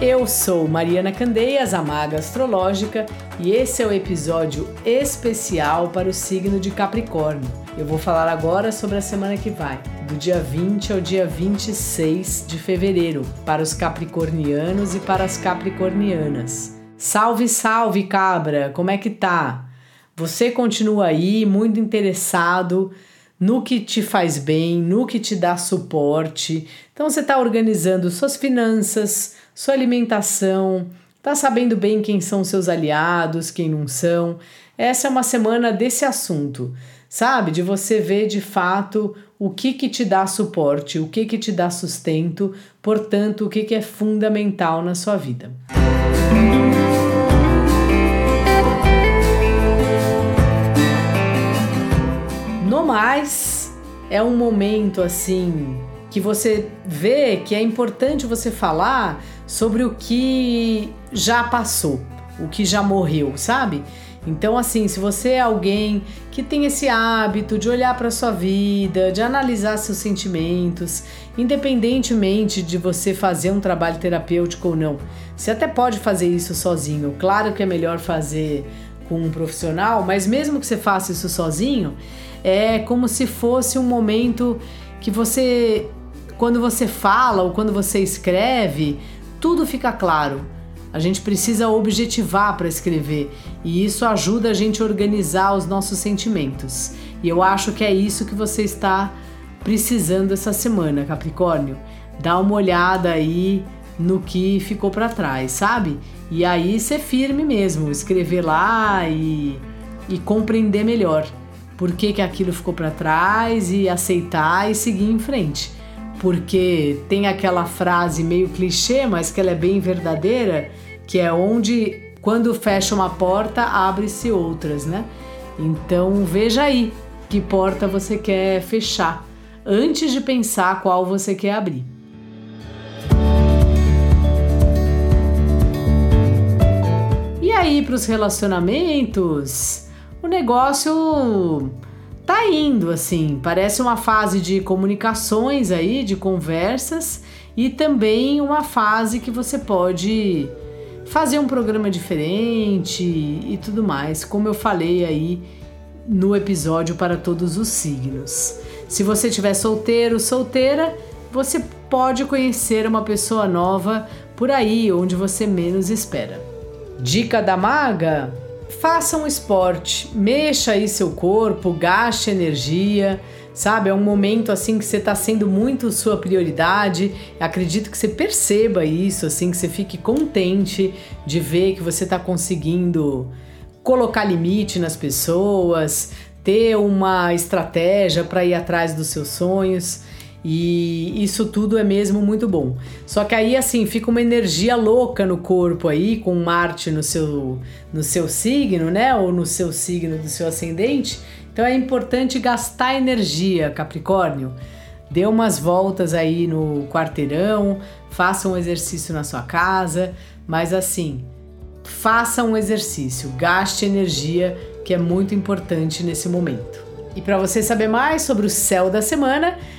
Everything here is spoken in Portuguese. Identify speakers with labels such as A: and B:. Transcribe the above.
A: Eu sou Mariana Candeias, a maga astrológica, e esse é o episódio especial para o signo de Capricórnio. Eu vou falar agora sobre a semana que vai, do dia 20 ao dia 26 de fevereiro, para os capricornianos e para as capricornianas. Salve, salve, cabra! Como é que tá? Você continua aí muito interessado no que te faz bem, no que te dá suporte. Então você está organizando suas finanças, sua alimentação, está sabendo bem quem são seus aliados, quem não são. Essa é uma semana desse assunto, sabe? De você ver de fato o que que te dá suporte, o que que te dá sustento, portanto, o que que é fundamental na sua vida. No mais, é um momento assim que você vê que é importante você falar sobre o que já passou, o que já morreu, sabe? Então, assim, se você é alguém que tem esse hábito de olhar para sua vida, de analisar seus sentimentos, independentemente de você fazer um trabalho terapêutico ou não, você até pode fazer isso sozinho. Claro que é melhor fazer com um profissional, mas mesmo que você faça isso sozinho, é como se fosse um momento que você, quando você fala ou quando você escreve, tudo fica claro. A gente precisa objetivar para escrever e isso ajuda a gente a organizar os nossos sentimentos. E eu acho que é isso que você está precisando essa semana, Capricórnio. Dá uma olhada aí no que ficou para trás, sabe? E aí ser firme mesmo, escrever lá e, e compreender melhor por que, que aquilo ficou para trás e aceitar e seguir em frente porque tem aquela frase meio clichê, mas que ela é bem verdadeira, que é onde quando fecha uma porta, abre-se outras, né? Então veja aí que porta você quer fechar antes de pensar qual você quer abrir. Aí para os relacionamentos, o negócio tá indo assim, parece uma fase de comunicações aí, de conversas e também uma fase que você pode fazer um programa diferente e tudo mais, como eu falei aí no episódio para todos os signos. Se você estiver solteiro, solteira, você pode conhecer uma pessoa nova por aí onde você menos espera. Dica da maga: faça um esporte, mexa aí seu corpo, gaste energia, sabe? É um momento assim que você está sendo muito sua prioridade. Acredito que você perceba isso, assim, que você fique contente de ver que você está conseguindo colocar limite nas pessoas, ter uma estratégia para ir atrás dos seus sonhos. E isso tudo é mesmo muito bom. Só que aí assim fica uma energia louca no corpo aí, com Marte no seu no seu signo, né? Ou no seu signo do seu ascendente. Então é importante gastar energia, Capricórnio. Dê umas voltas aí no quarteirão, faça um exercício na sua casa, mas assim, faça um exercício, gaste energia, que é muito importante nesse momento. E para você saber mais sobre o céu da semana,